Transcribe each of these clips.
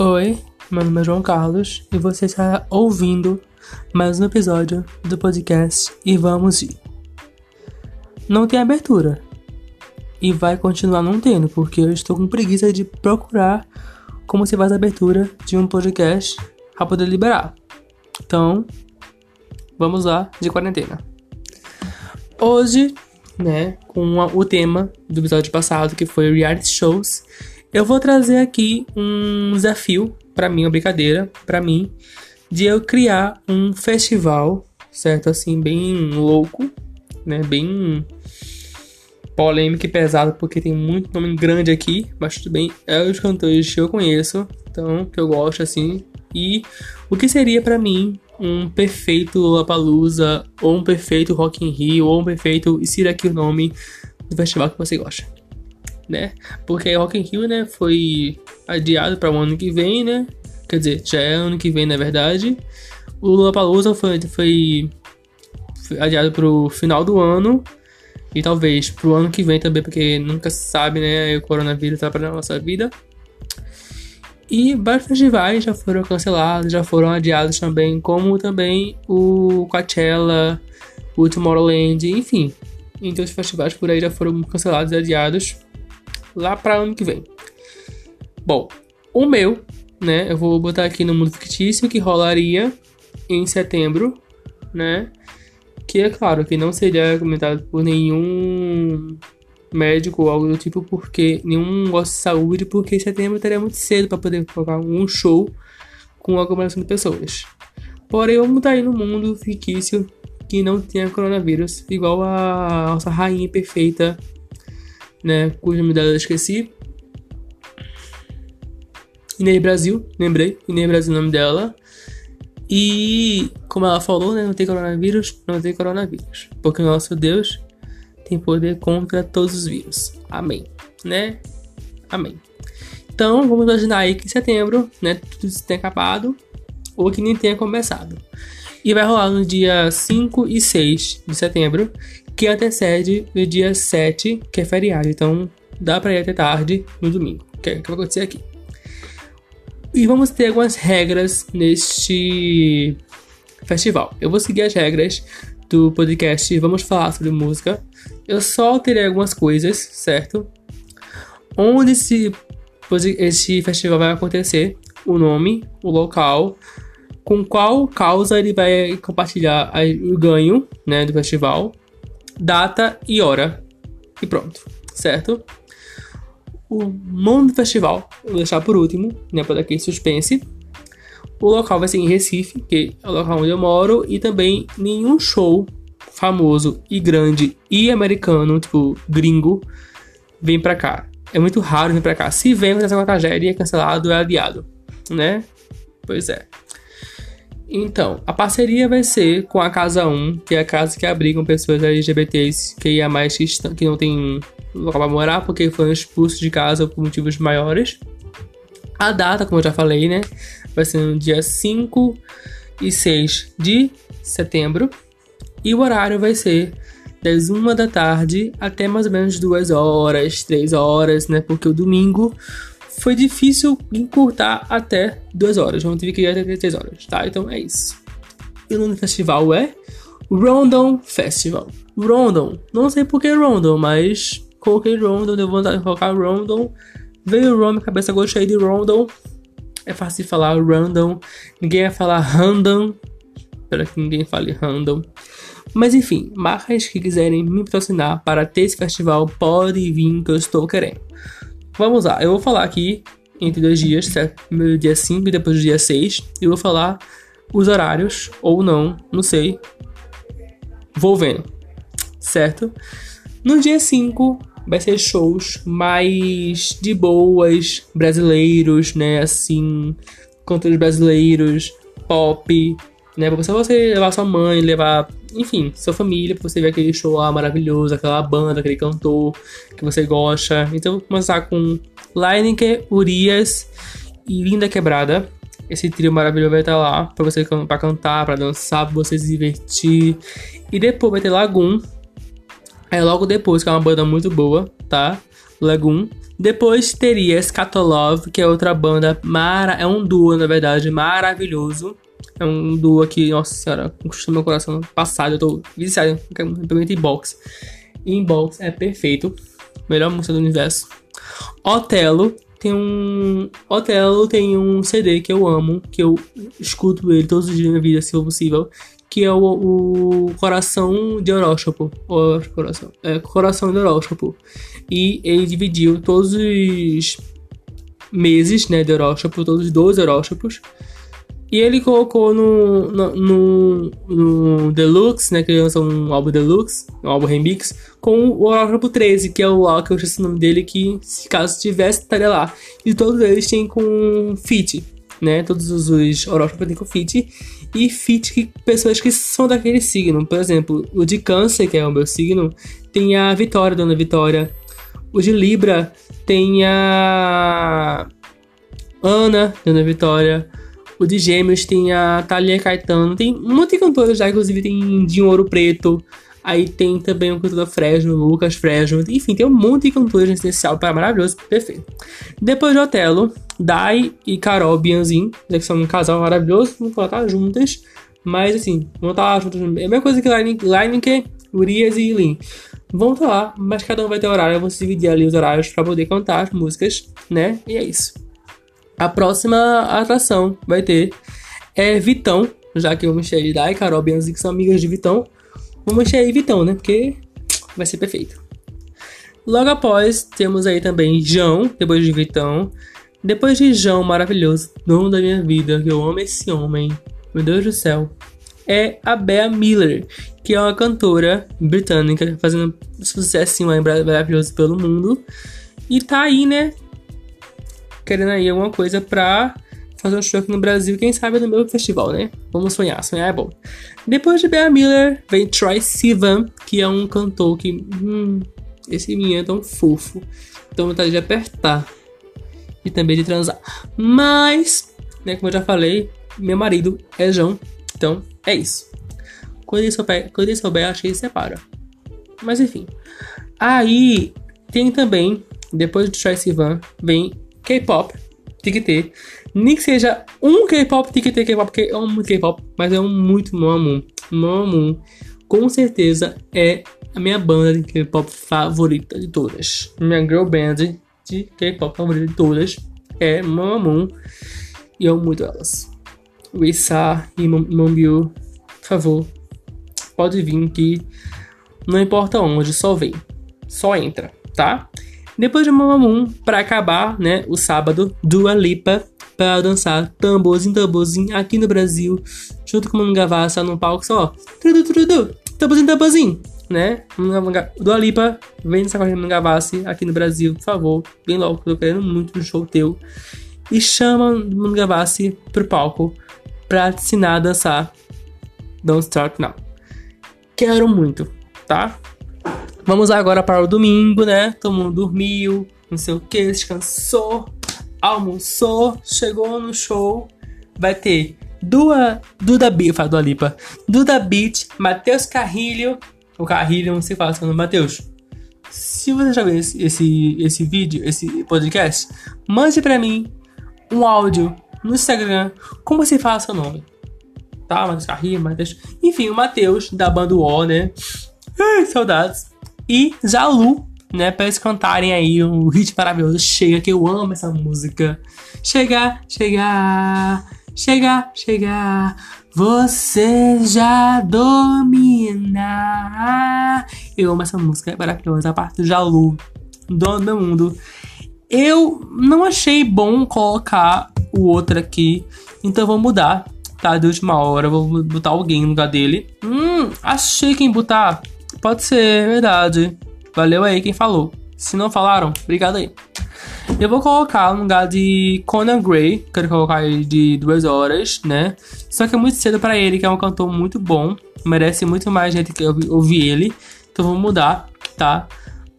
Oi, meu nome é João Carlos e você está ouvindo mais um episódio do podcast E Vamos Ir. Não tem abertura e vai continuar não tendo, porque eu estou com preguiça de procurar como se faz a abertura de um podcast para poder liberar. Então, vamos lá de quarentena. Hoje, né, com o tema do episódio passado, que foi reality shows, eu vou trazer aqui um desafio para mim, uma brincadeira para mim, de eu criar um festival, certo? Assim, bem louco, né? Bem polêmico e pesado, porque tem muito nome grande aqui, mas tudo bem, é os cantores que eu conheço, então, que eu gosto, assim. E o que seria para mim um perfeito Lollapalooza, ou um perfeito Rock in Rio, ou um perfeito, e se aqui o nome do festival que você gosta né? Porque Rock in Rio, né, foi adiado para o ano que vem, né? Quer dizer, já é ano que vem, na verdade. O Lollapalooza foi, foi, adiado para o final do ano e talvez para o ano que vem também, porque nunca se sabe, né? O coronavírus tá para nossa vida. E vários festivais já foram cancelados, já foram adiados também, como também o Coachella, o Tomorrowland, enfim. Então os festivais por aí já foram cancelados e adiados lá para ano que vem. Bom, o meu, né, eu vou botar aqui no mundo fictício que rolaria em setembro, né? Que é claro que não seria comentado por nenhum médico ou algo do tipo, porque nenhum gosta de saúde, porque em setembro estaria muito cedo para poder colocar um show com aglomeração de pessoas. Porém, vamos estar aí no mundo fictício que não tenha coronavírus, igual a nossa rainha perfeita né? Nome dela eu esqueci. Inês Brasil, lembrei. Inês Brasil é o nome dela. E como ela falou, né? Não tem coronavírus, não tem coronavírus. Porque o nosso Deus tem poder contra todos os vírus. Amém. Né? Amém. Então, vamos imaginar aí que em setembro, né? Tudo isso tenha acabado. Ou que nem tenha começado. E vai rolar no dia 5 e 6 de setembro, que antecede o dia 7, que é feriado. Então dá para ir até tarde no domingo. Que é o que vai acontecer aqui. E vamos ter algumas regras neste festival. Eu vou seguir as regras do podcast Vamos Falar sobre Música. Eu só alterei algumas coisas, certo? Onde esse, esse festival vai acontecer, o nome, o local, com qual causa ele vai compartilhar o ganho né, do festival data e hora. E pronto, certo? O nome do festival, vou deixar por último, né, para daqui suspense. O local vai ser em Recife, que é o local onde eu moro, e também nenhum show famoso e grande e americano, tipo gringo, vem pra cá. É muito raro vir pra cá. Se vem, acontece uma tragédia, é cancelado, é adiado, né? Pois é. Então, a parceria vai ser com a Casa 1, que é a casa que abrigam pessoas LGBTs que ia mais que não tem local para morar porque foram expulsos de casa por motivos maiores. A data, como eu já falei, né, vai ser no dia 5 e 6 de setembro. E o horário vai ser das 1 da tarde até mais ou menos 2 horas, 3 horas, né? Porque o domingo foi difícil encurtar até 2 horas. Vamos ter que ir até 3 horas, tá? Então é isso. E o nome do festival é Rondon Festival. Rondon. Não sei por que Rondon, mas coloquei Rondon, deu vontade de colocar Rondon. Veio o na cabeça, gostei de Rondon. É fácil de falar random. Ninguém vai falar random. Espero que ninguém fale random. Mas enfim, marcas que quiserem me patrocinar para ter esse festival, pode vir que eu estou querendo. Vamos lá, eu vou falar aqui entre dois dias, certo? Primeiro dia 5 e depois do dia 6. Eu vou falar os horários, ou não, não sei. Vou vendo, certo? No dia 5 vai ser shows mais de boas, brasileiros, né? Assim, cantores brasileiros, pop, né? Pra você levar sua mãe, levar, enfim, sua família, pra você ver aquele show lá maravilhoso, aquela banda, aquele cantor que você gosta. Então, vou começar com Lineker, Urias e Linda Quebrada. Esse trio maravilhoso vai estar lá pra você pra cantar, pra dançar, pra você se divertir. E depois vai ter Lagoon, Aí logo depois, que é uma banda muito boa, tá? Lagoon. Depois teria Scatolove, que é outra banda, mara... é um duo, na verdade, maravilhoso. É um duo que, nossa senhora, conquistou meu coração passado. Eu tô viciado em inbox. Inbox é perfeito. Melhor música do universo. Otelo tem um. Otelo tem um CD que eu amo, que eu escuto ele todos os dias da minha vida, se for possível. Que é o, o Coração de Horóscopo. coração. É, Coração de Horóscopo. E ele dividiu todos os meses, né, de horóscopo, todos os 12 horóscopos e ele colocou no, no, no, no Deluxe, né? Que ele lançou um álbum Deluxe, um álbum remix, com o Horóscopo 13, que é o lá que eu esqueci o nome dele, que se caso tivesse, estaria lá. E todos eles têm com fit, né? Todos os horóscopos têm com fit. E fit que pessoas que são daquele signo. Por exemplo, o de Câncer, que é o meu signo, tem a Vitória, Dona Vitória. O de Libra tem a Ana, Dona Vitória. O de Gêmeos tem a Thalia Caetano. Tem um monte de cantores já, inclusive tem de Ouro Preto. Aí tem também o cantor da Fresno, Lucas Fresno. Enfim, tem um monte de cantores nesse especial. Para maravilhoso, perfeito. Depois de Otelo, Dai e Carol Bianzin, que são um casal maravilhoso, vão estar juntas. Mas assim, vão estar juntas. É a mesma coisa que Lineker, Urias e Lin. Vão estar lá, mas cada um vai ter horário. Vão se dividir ali os horários para poder cantar as músicas, né? E é isso. A próxima atração vai ter é Vitão, já que o Michel e Dai, Carol Bianzi, que são amigas de Vitão. O Michel e Vitão, né? Porque vai ser perfeito. Logo após, temos aí também João, depois de Vitão. Depois de João, maravilhoso, dono da minha vida, que eu amo esse homem. Meu Deus do céu. É a Bea Miller, que é uma cantora britânica, fazendo sucesso maravilhoso pelo mundo. E tá aí, né? Querendo aí alguma coisa pra fazer um show aqui no Brasil, quem sabe no meu festival, né? Vamos sonhar, sonhar é bom. Depois de Bea Miller, vem Troy Sivan, que é um cantor que. Hum, esse menino é tão fofo. Então vontade de apertar. E também de transar. Mas, né, como eu já falei, meu marido é João. Então, é isso. Quando ele souber, quando ele souber acho que ele separa. Mas enfim. Aí, tem também, depois de Troy Sivan, vem K-pop ter. Nem que seja um K-pop, ter K-pop, porque é um muito K-pop, mas é um muito Mamamoo. Mamamoo, com certeza, é a minha banda de K-pop favorita de todas. Minha girl band de K-pop favorita de todas é Mamamoo. E eu amo muito elas. Wisa e Mombyu, por favor, pode vir que não importa onde, só vem. Só entra, tá? Depois de Mamamoo, para acabar, né, o sábado, Dua Lipa para dançar tamborzinho, tamborzinho aqui no Brasil, junto com Manu Gavassi no palco só, tudo, tudo, tamborzinho, tamborzinho, né? Dua Lipa, vem nessa corrida Manu Gavassi aqui no Brasil, por favor, bem logo, tô querendo muito um show teu. E chama Manu Gavassi pro palco pra te ensinar a dançar Don't Start Now. Quero muito, tá? Vamos agora para o domingo, né? Todo mundo dormiu, não sei o que, descansou, almoçou, chegou no show. Vai ter Dua, Duda Beat, fala Dua Duda Beat, Matheus Carrilho, o Carrilho, não sei falar seu nome, Matheus. Se você já viu esse, esse, esse vídeo, esse podcast, mande para mim um áudio no Instagram como você fala seu nome. Tá, Matheus Carrilho, Matheus. Enfim, o Matheus, da banda O, né? Ai, saudades e Zalu, né, para eles cantarem aí um hit maravilhoso, Chega, que eu amo essa música. Chega, chega, chega, chega, você já domina. Eu amo essa música, é maravilhosa, a parte do Jalu, dono do mundo. Eu não achei bom colocar o outro aqui, então vou mudar, tá? De última hora, vou botar alguém no lugar dele. Hum, achei quem botar Pode ser, é verdade. Valeu aí quem falou. Se não falaram, obrigado aí. Eu vou colocar no lugar de Conan Gray, quero colocar ele de duas horas, né? Só que é muito cedo para ele, que é um cantor muito bom, merece muito mais gente que ouvir ele. Então vamos mudar, tá?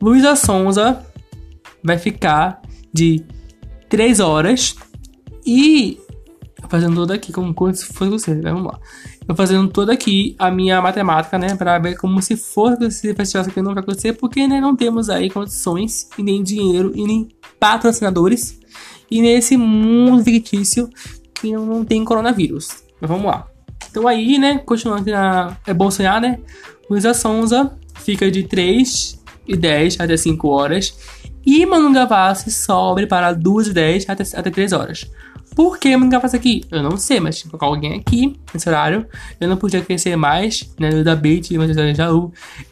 Luísa Sonza vai ficar de 3 horas e fazendo tudo aqui como se fosse você, né? vamos lá. Tô fazendo toda aqui a minha matemática, né? Pra ver como se for esse festival aqui não vai acontecer, porque né, não temos aí condições, e nem dinheiro, e nem patrocinadores, e nesse mundo fictício que não, não tem coronavírus. Mas vamos lá. Então aí, né, continuando na É Bom Sonhar, né? Luísa Sonza fica de 3 e 10 até 5 horas. E Manu Gavassi sobe para 2 e 10 até, até 3 horas. Por que Manu Gavassi aqui? Eu não sei, mas tinha que colocar alguém aqui nesse horário. Eu não podia crescer mais, né? No da Beat, mas já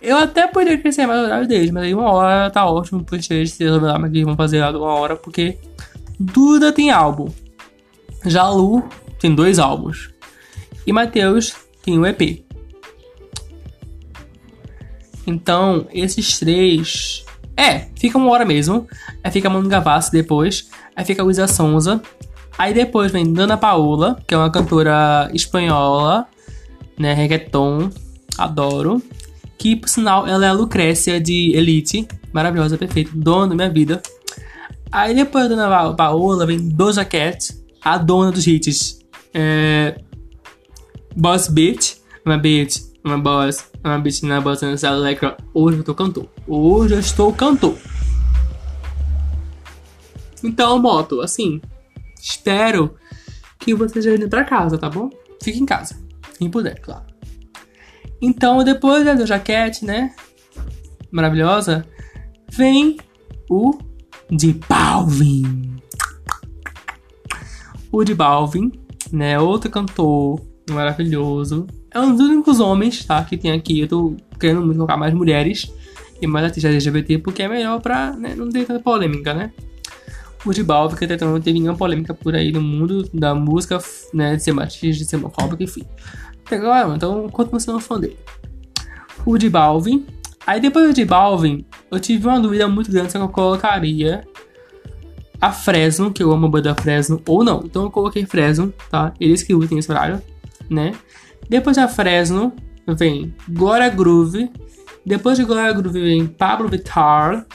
Eu até poderia crescer mais no horário deles, mas aí uma hora tá ótimo, porque eles se resolver lá, mas eles vão fazer uma hora, porque Duda tem álbum. Já Lu tem dois álbuns. E Matheus tem um EP. Então, esses três. É, fica uma hora mesmo. Aí fica Manu Gavassi depois. Aí fica Luísa Sonza. Aí depois vem Dana Paola, que é uma cantora espanhola, né? Reggaeton. Adoro. Que, por sinal, ela é a Lucrécia de Elite. Maravilhosa, perfeita. Dona da minha vida. Aí depois da Dana Paola vem Doja Cat, a dona dos hits. É, Boss Bitch, uma bitch, uma boss, uma bitch na boss nessa letra. Hoje eu estou cantor. Hoje eu estou cantor. Então, moto, assim, espero que você já indo pra casa, tá bom? Fique em casa, quem puder, claro. Então, depois da jaquete, né? Maravilhosa, vem o de Balvin. O de Balvin, né? Outro cantor maravilhoso. É um dos únicos homens, tá? Que tem aqui. Eu tô querendo muito colocar mais mulheres e mais artistas LGBT porque é melhor pra né, não ter tanta polêmica, né? O que até não teve nenhuma polêmica por aí no mundo da música, né? De ser machista, de ser homofóbico, enfim. Então, quanto você não é fã dele? O de Balvin. Aí depois do de Balvin, eu tive uma dúvida muito grande se eu colocaria a Fresno, que eu amo a banda Fresno, ou não. Então eu coloquei Fresno, tá? Eles que usam esse horário né? Depois da Fresno vem Glória Groove. Depois de Glória Groove vem Pablo Vittar.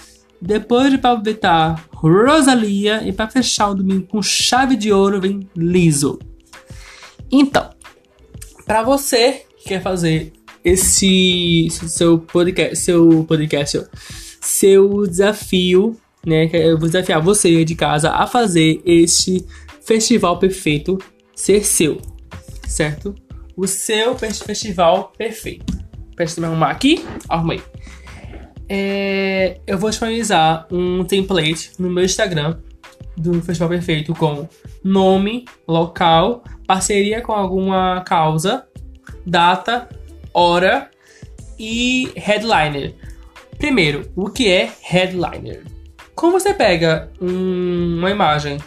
Depois de Pablo Vittar, Rosalia. E para fechar o domingo com chave de ouro vem Liso. Então, para você que quer fazer esse seu podcast, seu podcast, seu desafio, né? Eu vou desafiar você de casa a fazer este festival perfeito ser seu certo? O seu festival perfeito. Presta me arrumar aqui. Arrumei. É, eu vou disponibilizar um template no meu Instagram do Festival Perfeito com nome, local, parceria com alguma causa, data, hora e headliner. Primeiro, o que é headliner? Como você pega um, uma imagem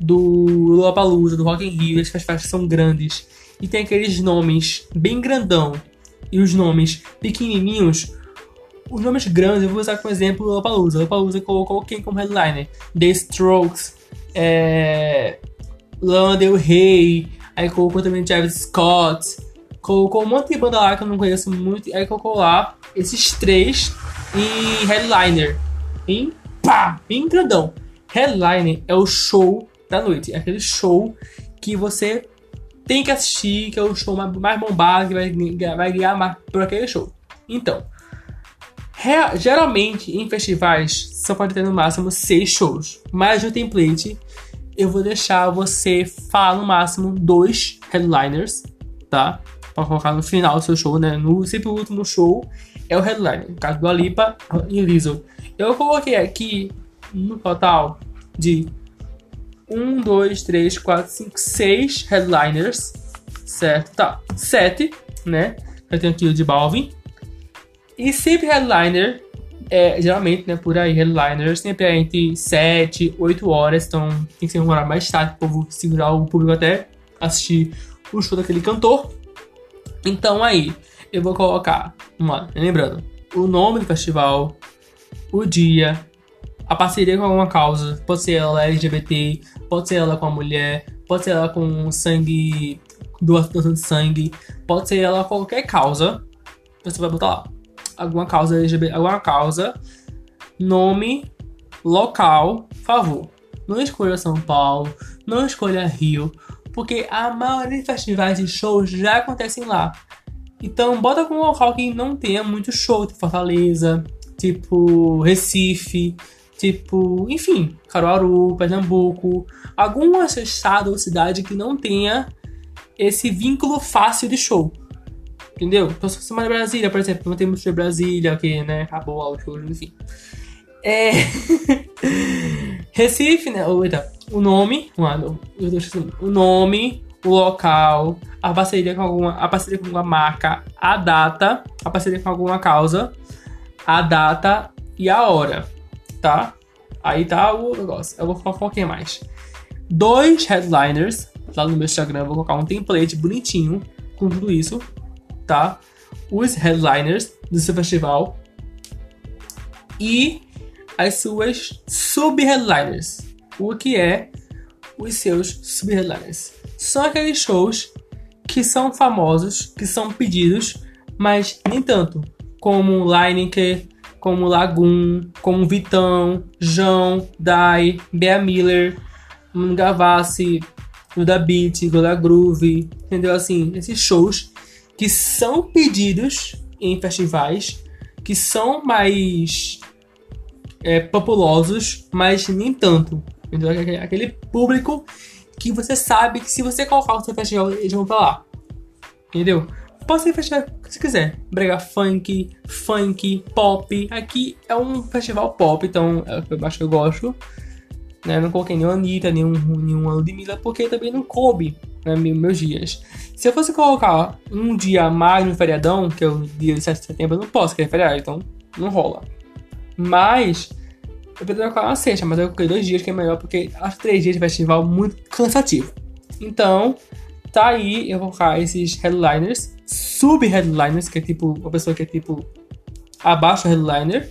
do Lollapalooza, do Rock in Rio, as festivais são grandes e tem aqueles nomes bem grandão e os nomes pequenininhos, os nomes grandes eu vou usar como exemplo o Lollapalooza. Colocou quem como headliner? The Strokes, é... Lana Del Rey, aí colocou também Travis Scott, colocou um monte de banda lá que eu não conheço muito, aí colocou lá esses três em headliner, em pá, bem grandão. Headliner é o show da noite. É aquele show que você tem que assistir, que é o show mais bombado, que vai, vai ganhar mais por aquele show. Então, geralmente em festivais só pode ter no máximo seis shows. Mas no template eu vou deixar você falar no máximo dois headliners, tá? Pra colocar no final do seu show, né? No, sempre o último show é o headliner. No caso do Alipa e Lizzo. Eu coloquei aqui no total de 1, 2, 3, 4, 5, 6 headliners. Certo? Tá. 7, né? Eu tenho aqui o de Balvin. E sempre headliner, é, geralmente, né, por aí, headliners sempre é entre 7, 8 horas. Então tem que ser um horário mais tarde o povo segurar o público até assistir o show daquele cantor. Então aí, eu vou colocar, lembrando, o nome do festival, o dia, a parceria com alguma causa. Pode ser ela LGBT, pode ser ela com a mulher, pode ser ela com sangue, doação de sangue, pode ser ela qualquer causa. Você vai botar lá. Alguma causa LGBT, alguma causa, nome, local, favor. Não escolha São Paulo, não escolha Rio, Porque a maioria de festivais de shows já acontecem lá. Então, bota com um local que não tenha muito show, tipo Fortaleza, tipo Recife, tipo, enfim, Caruaru, Pernambuco, algum estado ou cidade que não tenha esse vínculo fácil de show. Entendeu? Então, se em Brasília, por exemplo, não tem muito de Brasília, que, né, acabou o show, enfim. É. Recife, né? Eita, o nome, o nome, o local, a parceria com alguma, a parceria com alguma marca, a data, a parceria com alguma causa, a data e a hora, tá? Aí tá o negócio. Eu vou colocar um pouquinho mais. Dois headliners, lá no meu Instagram, eu vou colocar um template bonitinho com tudo isso, tá? Os headliners do seu festival e as suas sub-headliners. O que é os seus sub-headliners? São aqueles shows que são famosos, que são pedidos, mas nem tanto. Como Lineker, como Lagoon, como Vitão, João, Dai, Bea Miller, Gavassi, Luda Beat, Gola Groove, entendeu? Assim, esses shows que são pedidos em festivais, que são mais é, populosos, mas nem tanto. Aquele público que você sabe que se você colocar o seu festival, eles vão pra lá. Entendeu? Pode ser festival que você quiser. Brega funk, funk, pop. Aqui é um festival pop, então é eu acho que eu gosto. Né? Não coloquei nenhuma Anitta, nenhum, nenhuma Ludmilla, porque também não coube né, meus dias. Se eu fosse colocar um dia a mais no feriadão, que é o dia de 7 de setembro, eu não posso, que é feriado, então não rola. Mas eu poderia colocar uma sexta, mas eu coloquei dois dias que é melhor, porque acho três dias de festival muito cansativo. Então, tá aí, eu vou colocar esses headliners, sub-headliners, que é tipo, uma pessoa que é tipo abaixo do headliner.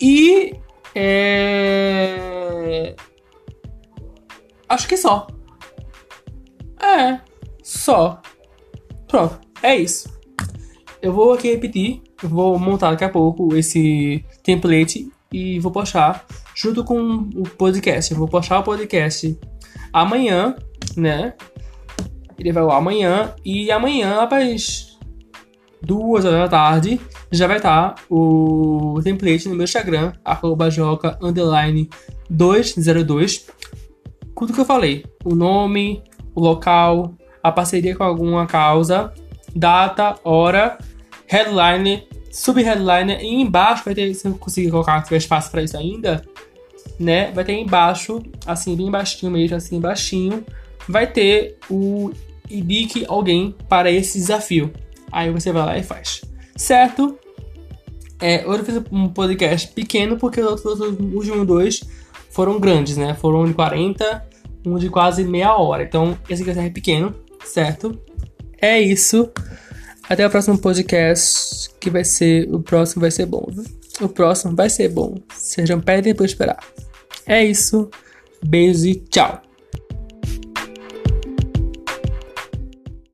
E. É... Acho que só. É, só. Pronto, é isso. Eu vou aqui repetir, eu vou montar daqui a pouco esse template e vou postar junto com o podcast. Eu vou postar o podcast amanhã, né? Ele vai lá amanhã e amanhã, após duas horas da tarde, já vai estar o template no meu Instagram, arroba joca, underline 202. Tudo que eu falei, o nome, local, a parceria com alguma causa, data, hora, headline sub-headliner e embaixo vai ter, se eu conseguir colocar, se tiver espaço para isso ainda, né? Vai ter embaixo, assim, bem baixinho mesmo, assim, baixinho, vai ter o indique alguém para esse desafio. Aí você vai lá e faz. Certo? É, hoje eu fiz um podcast pequeno porque os outros últimos dois foram grandes, né? Foram de 40, um de quase meia hora. Então, esse aqui é pequeno, certo? É isso. Até o próximo podcast, que vai ser. O próximo vai ser bom, viu? O próximo vai ser bom. Sejam pedem por esperar. É isso. Beijo e tchau.